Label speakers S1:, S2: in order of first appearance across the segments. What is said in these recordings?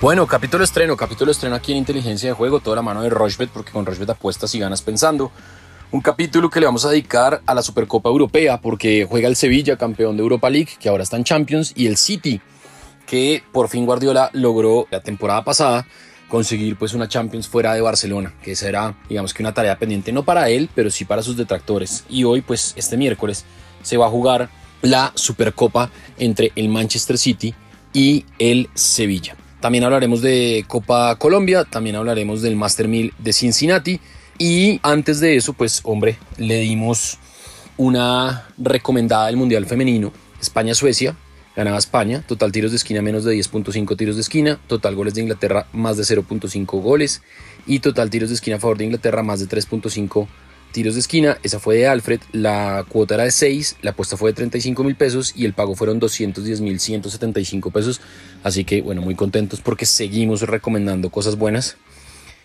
S1: Bueno, capítulo estreno, capítulo estreno aquí en Inteligencia de Juego, toda la mano de Rochbet, porque con Rochbet apuestas y ganas pensando. Un capítulo que le vamos a dedicar a la Supercopa Europea, porque juega el Sevilla, campeón de Europa League, que ahora está en Champions, y el City, que por fin Guardiola logró la temporada pasada conseguir pues una Champions fuera de Barcelona, que será digamos que una tarea pendiente no para él, pero sí para sus detractores. Y hoy pues este miércoles se va a jugar la Supercopa entre el Manchester City y el Sevilla. También hablaremos de Copa Colombia, también hablaremos del Master 1000 de Cincinnati. Y antes de eso, pues hombre, le dimos una recomendada del Mundial Femenino, España-Suecia, ganaba España, total tiros de esquina menos de 10.5 tiros de esquina, total goles de Inglaterra más de 0.5 goles y total tiros de esquina a favor de Inglaterra más de 3.5 tiros de esquina, esa fue de Alfred, la cuota era de 6, la apuesta fue de 35 mil pesos y el pago fueron 210 mil 175 pesos, así que bueno, muy contentos porque seguimos recomendando cosas buenas,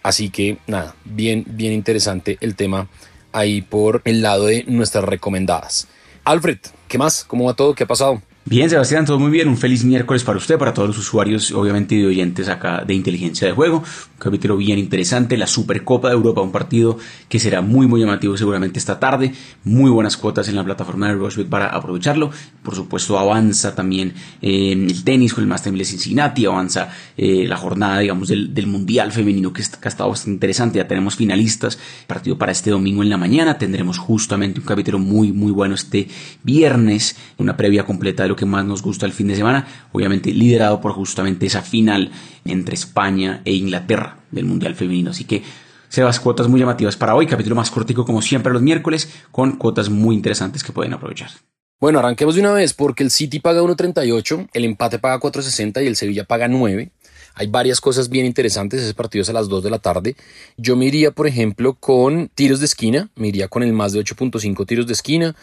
S1: así que nada, bien, bien interesante el tema ahí por el lado de nuestras recomendadas. Alfred, ¿qué más? ¿Cómo va todo? ¿Qué ha pasado?
S2: Bien, Sebastián, todo muy bien. Un feliz miércoles para usted, para todos los usuarios, obviamente, de oyentes acá de Inteligencia de Juego. Un capítulo bien interesante, la Supercopa de Europa, un partido que será muy, muy llamativo seguramente esta tarde. Muy buenas cuotas en la plataforma de Rushbet para aprovecharlo. Por supuesto, avanza también en el tenis con el Master de Cincinnati, avanza eh, la jornada, digamos, del, Mundial Femenino que, que ha estado bastante interesante. Ya tenemos finalistas. Partido para este domingo en la mañana. Tendremos justamente un capítulo muy, muy bueno este viernes. Una previa completa de lo que más nos gusta el fin de semana, obviamente liderado por justamente esa final entre España e Inglaterra del Mundial Femenino. Así que Sebas, cuotas muy llamativas para hoy, capítulo más cortico como siempre los miércoles, con cuotas muy interesantes que pueden aprovechar.
S1: Bueno, arranquemos de una vez porque el City paga 1.38, el empate paga 4.60 y el Sevilla paga 9. Hay varias cosas bien interesantes, ese partido es a las 2 de la tarde. Yo me iría, por ejemplo, con tiros de esquina, me iría con el más de 8.5 tiros de esquina,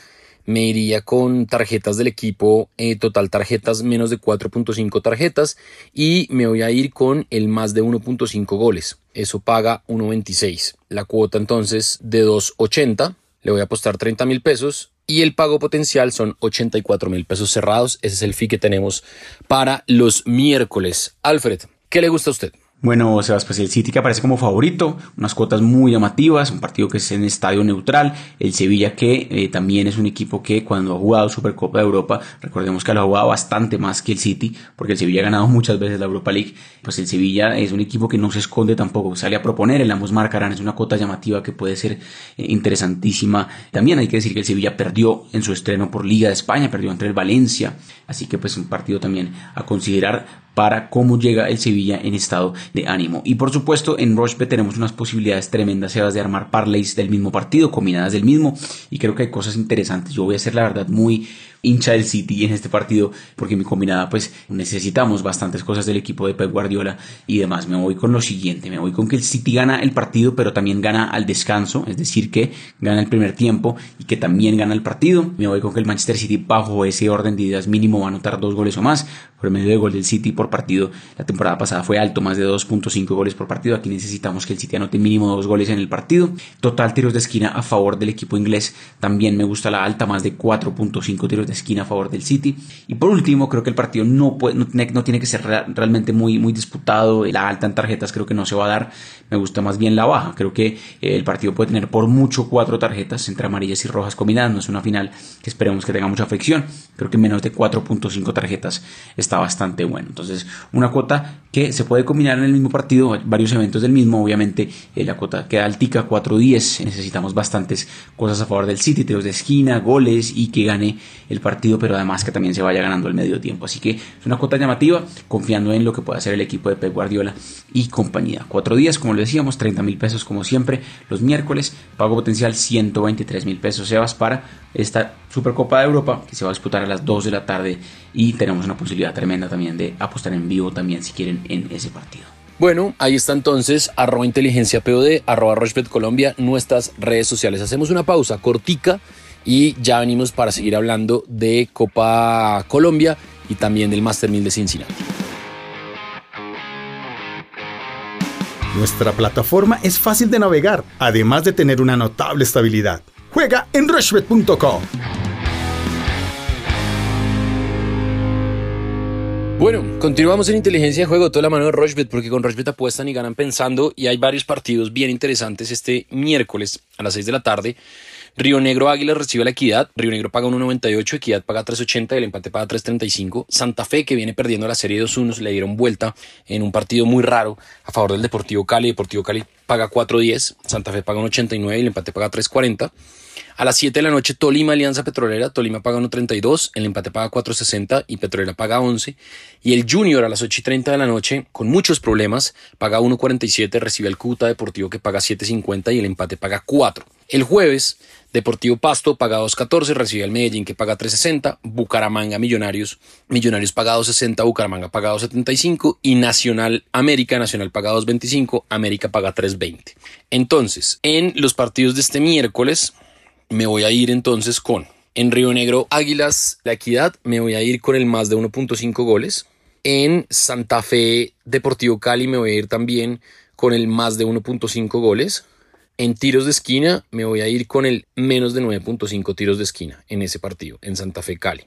S1: me iría con tarjetas del equipo, eh, total tarjetas menos de 4.5 tarjetas y me voy a ir con el más de 1.5 goles. Eso paga 1.26. La cuota entonces de 2.80, le voy a apostar 30 mil pesos y el pago potencial son 84 mil pesos cerrados. Ese es el fee que tenemos para los miércoles. Alfred, ¿qué le gusta a usted?
S2: Bueno, Sebas, pues el City que aparece como favorito, unas cuotas muy llamativas, un partido que es en estadio neutral, el Sevilla que eh, también es un equipo que cuando ha jugado Supercopa de Europa, recordemos que lo ha jugado bastante más que el City, porque el Sevilla ha ganado muchas veces la Europa League, pues el Sevilla es un equipo que no se esconde tampoco, sale a proponer, el ambos marcarán, es una cuota llamativa que puede ser eh, interesantísima. También hay que decir que el Sevilla perdió en su estreno por Liga de España, perdió entre el Valencia, así que pues un partido también a considerar para cómo llega el Sevilla en estado de ánimo. Y por supuesto, en Rochebet tenemos unas posibilidades tremendas, de armar parlays del mismo partido, combinadas del mismo, y creo que hay cosas interesantes. Yo voy a ser, la verdad, muy hincha del City en este partido, porque mi combinada, pues necesitamos bastantes cosas del equipo de Pep Guardiola y demás. Me voy con lo siguiente, me voy con que el City gana el partido, pero también gana al descanso, es decir, que gana el primer tiempo y que también gana el partido. Me voy con que el Manchester City, bajo ese orden de ideas mínimo, va a anotar dos goles o más. Por medio de gol del City por partido, la temporada pasada fue alto, más de 2.5 goles por partido. Aquí necesitamos que el City anote mínimo dos goles en el partido. Total tiros de esquina a favor del equipo inglés. También me gusta la alta, más de 4.5 tiros de esquina a favor del City. Y por último, creo que el partido no, puede, no, tiene que ser realmente muy, muy disputado. La alta en tarjetas creo que no se va a dar. Me gusta más bien la baja. Creo que eh, el partido puede tener por mucho cuatro tarjetas entre amarillas y rojas combinadas. No es una final que esperemos que tenga mucha fricción. Creo que menos de 4.5 tarjetas está bastante bueno. Entonces, una cuota que se puede combinar en el mismo partido, varios eventos del mismo. Obviamente, eh, la cuota queda altica, 4-10. Necesitamos bastantes cosas a favor del City, tiros de esquina, goles y que gane el partido pero además que también se vaya ganando el medio tiempo. Así que es una cuota llamativa, confiando en lo que puede hacer el equipo de Pep Guardiola y compañía. Cuatro días, como le decíamos, 30 mil pesos como siempre, los miércoles, pago potencial 123 mil pesos, Sebas, para esta Supercopa de Europa que se va a disputar a las 2 de la tarde y tenemos una posibilidad tremenda también de apostar en vivo también si quieren en ese partido.
S1: Bueno, ahí está entonces, arroba inteligencia POD, arroba Rochbet Colombia, nuestras redes sociales. Hacemos una pausa cortica y ya venimos para seguir hablando de Copa Colombia y también del Master 1000 de Cincinnati.
S3: Nuestra plataforma es fácil de navegar, además de tener una notable estabilidad. Juega en rushbet.com.
S1: Bueno, continuamos en inteligencia de juego, toda la mano de Rochbet, porque con Rochbet apuestan y ganan pensando, y hay varios partidos bien interesantes este miércoles a las 6 de la tarde. Río Negro Águila recibe la Equidad, Río Negro paga 1.98, Equidad paga 3.80 y el empate paga 3.35. Santa Fe, que viene perdiendo la serie 2-1, le dieron vuelta en un partido muy raro a favor del Deportivo Cali. Deportivo Cali paga 4.10, Santa Fe paga 1.89 y el empate paga 3.40. A las 7 de la noche, Tolima Alianza Petrolera. Tolima paga 1.32, el empate paga 4.60 y Petrolera paga 11. Y el Junior a las 8 y 30 de la noche, con muchos problemas, paga 1.47, recibe el Cúcuta Deportivo que paga 7.50 y el empate paga 4. El jueves, Deportivo Pasto paga 2.14, recibe al Medellín que paga 3.60, Bucaramanga Millonarios, Millonarios paga 2.60, Bucaramanga paga 2.75 y Nacional América, Nacional paga 2.25, América paga 3.20. Entonces, en los partidos de este miércoles, me voy a ir entonces con en Río Negro Águilas La Equidad, me voy a ir con el más de 1.5 goles. En Santa Fe Deportivo Cali me voy a ir también con el más de 1.5 goles. En tiros de esquina me voy a ir con el menos de 9.5 tiros de esquina en ese partido, en Santa Fe Cali.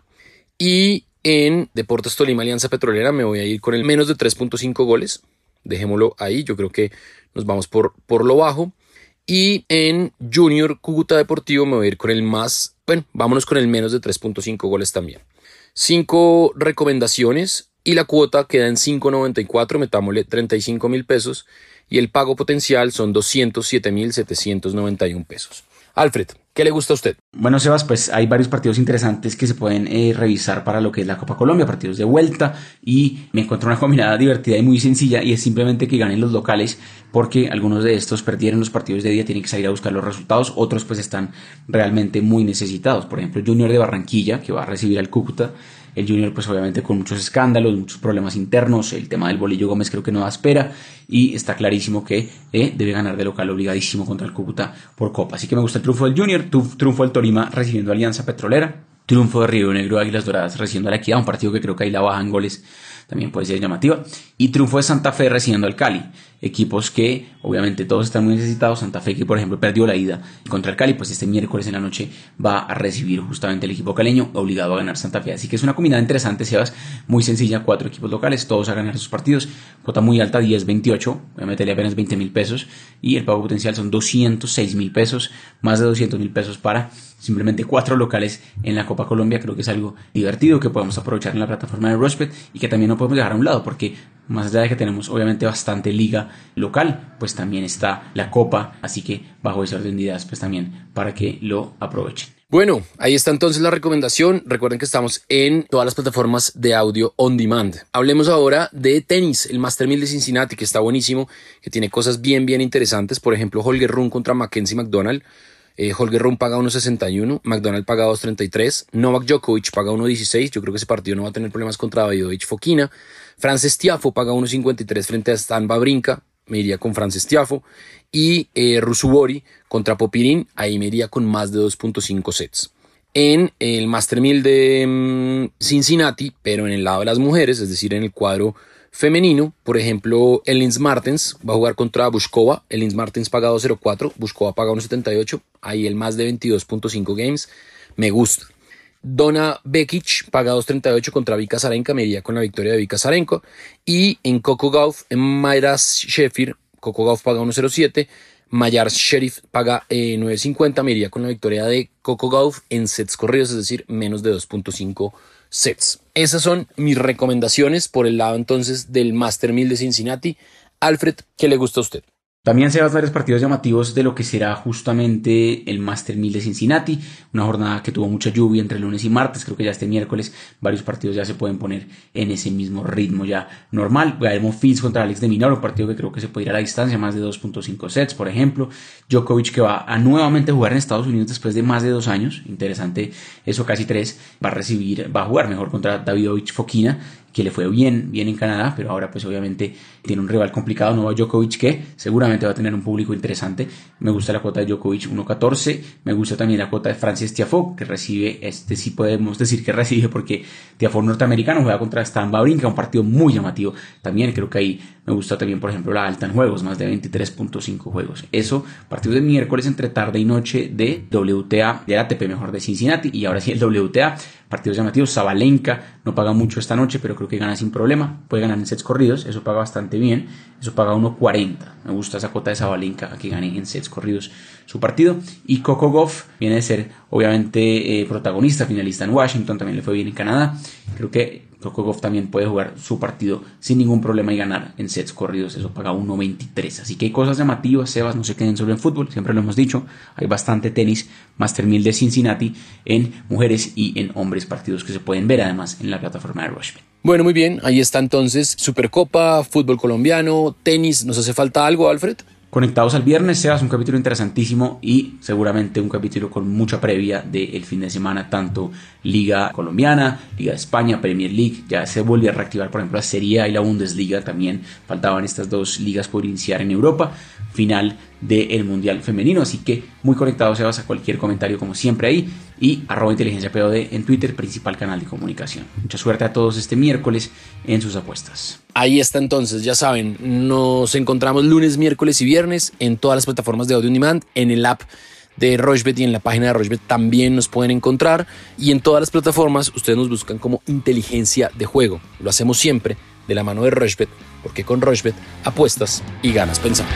S1: Y en Deportes Tolima Alianza Petrolera me voy a ir con el menos de 3.5 goles. Dejémoslo ahí, yo creo que nos vamos por, por lo bajo. Y en Junior Cúcuta Deportivo me voy a ir con el más, bueno, vámonos con el menos de 3.5 goles también. Cinco recomendaciones y la cuota queda en 5.94, metámosle 35 mil pesos y el pago potencial son 207 mil 791 pesos. Alfred, ¿Qué le gusta a usted?
S2: Bueno, Sebas, pues hay varios partidos interesantes que se pueden eh, revisar para lo que es la Copa Colombia, partidos de vuelta, y me encuentro una combinada divertida y muy sencilla, y es simplemente que ganen los locales, porque algunos de estos perdieron los partidos de día, tienen que salir a buscar los resultados, otros pues están realmente muy necesitados. Por ejemplo, Junior de Barranquilla, que va a recibir al Cúcuta, el Junior, pues obviamente con muchos escándalos, muchos problemas internos. El tema del Bolillo Gómez creo que no da espera. Y está clarísimo que eh, debe ganar de local obligadísimo contra el Cúcuta por Copa. Así que me gusta el triunfo del Junior, triunfo del Torima recibiendo Alianza Petrolera. Triunfo de Río Negro Águilas Doradas recibiendo a la Equidad, un partido que creo que ahí la baja en goles también puede ser llamativa. Y triunfo de Santa Fe recibiendo al Cali. Equipos que obviamente todos están muy necesitados. Santa Fe que por ejemplo perdió la ida contra el Cali, pues este miércoles en la noche va a recibir justamente el equipo caleño obligado a ganar Santa Fe. Así que es una combinada interesante, Sebas, muy sencilla, cuatro equipos locales, todos a ganar sus partidos. Cuota muy alta, 10-28, voy a meterle apenas 20 mil pesos y el pago potencial son 206 mil pesos, más de 200 mil pesos para simplemente cuatro locales en la Copa Colombia. Creo que es algo divertido que podemos aprovechar en la plataforma de Rushbet y que también no podemos dejar a un lado porque más allá de que tenemos obviamente bastante liga local, pues también está la Copa, así que bajo ese orden de pues también para que lo aprovechen.
S1: Bueno, ahí está entonces la recomendación. Recuerden que estamos en todas las plataformas de audio on demand. Hablemos ahora de tenis, el Master 1000 de Cincinnati, que está buenísimo, que tiene cosas bien, bien interesantes. Por ejemplo, Holger Run contra Mackenzie McDonald. Eh, Holger Run paga 1.61, McDonald paga 2.33, Novak Djokovic paga 1.16. Yo creo que ese partido no va a tener problemas contra Davidovich Fokina. Frances Tiafo paga 1.53 frente a Stan Babrinka, me iría con Frances Tiafo. Y eh, Rusubori contra Popirín, ahí me iría con más de 2.5 sets. En el Master 1000 de mm, Cincinnati, pero en el lado de las mujeres, es decir, en el cuadro femenino, por ejemplo, Elins Martens va a jugar contra Bushkova. Elins Martens paga 2.04, Bushkova paga 1.78. Ahí el más de 22.5 games. Me gusta. Donna Bekic paga 2.38 contra Vika Zarenka, me iría con la victoria de Vika Zarenko. Y en Coco Gauff, en Mayras Sheffield, Coco Gauff paga 1.07. Mayar Sheriff paga 9.50, me iría con la victoria de Coco Gauff en sets corridos, es decir, menos de 2.5 sets. Esas son mis recomendaciones por el lado entonces del Master 1000 de Cincinnati. Alfred, ¿qué le gusta a usted?
S2: También se van a varios partidos llamativos de lo que será justamente el Master 1000 de Cincinnati, una jornada que tuvo mucha lluvia entre lunes y martes, creo que ya este miércoles varios partidos ya se pueden poner en ese mismo ritmo ya normal. Gaelmo Fitz contra Alex de Minor, un partido que creo que se puede ir a la distancia, más de 2.5 sets, por ejemplo. Djokovic que va a nuevamente jugar en Estados Unidos después de más de dos años, interesante eso, casi tres, va a recibir, va a jugar mejor contra Davidovich Fokina que le fue bien, bien en Canadá, pero ahora pues obviamente tiene un rival complicado, Novak Djokovic, que seguramente va a tener un público interesante. Me gusta la cuota de Djokovic 1.14. Me gusta también la cuota de Francis Tiafoe, que recibe, este sí podemos decir que recibe porque Tiafoe norteamericano juega contra Stan Wawrinka, un partido muy llamativo. También creo que ahí me gusta también, por ejemplo, la alta en juegos, más de 23.5 juegos. Eso, partido de miércoles entre tarde y noche de WTA, de ATP mejor de Cincinnati. Y ahora sí el WTA, partidos llamativos. Zabalenka no paga mucho esta noche, pero creo que gana sin problema. Puede ganar en sets corridos, eso paga bastante bien. Eso paga 1.40. Me gusta esa cuota de Zabalenka a que gane en sets corridos su partido. Y Coco Goff viene de ser, obviamente, eh, protagonista, finalista en Washington, también le fue bien en Canadá. Creo que Kokogov también puede jugar su partido sin ningún problema y ganar en sets corridos. Eso paga 1.23. Así que hay cosas llamativas, Sebas. No se queden solo en fútbol, siempre lo hemos dicho. Hay bastante tenis, Master 1000 de Cincinnati en mujeres y en hombres partidos que se pueden ver además en la plataforma de Rushbet.
S1: Bueno, muy bien. Ahí está entonces Supercopa, fútbol colombiano, tenis. ¿Nos hace falta algo, Alfred?
S2: Conectados al viernes, Sebas, un capítulo interesantísimo y seguramente un capítulo con mucha previa del fin de semana, tanto Liga Colombiana, Liga de España, Premier League, ya se volvió a reactivar, por ejemplo, la Serie A y la Bundesliga también, faltaban estas dos ligas por iniciar en Europa, final del Mundial Femenino, así que muy conectados, Sebas, a cualquier comentario como siempre ahí y arroba inteligencia POD en Twitter, principal canal de comunicación. Mucha suerte a todos este miércoles en sus apuestas.
S1: Ahí está entonces, ya saben, nos encontramos lunes, miércoles y viernes en todas las plataformas de audio on demand, en el app de Rochbet y en la página de Rochbet también nos pueden encontrar y en todas las plataformas ustedes nos buscan como inteligencia de juego. Lo hacemos siempre de la mano de Rochbet porque con Rochbet apuestas y ganas pensando.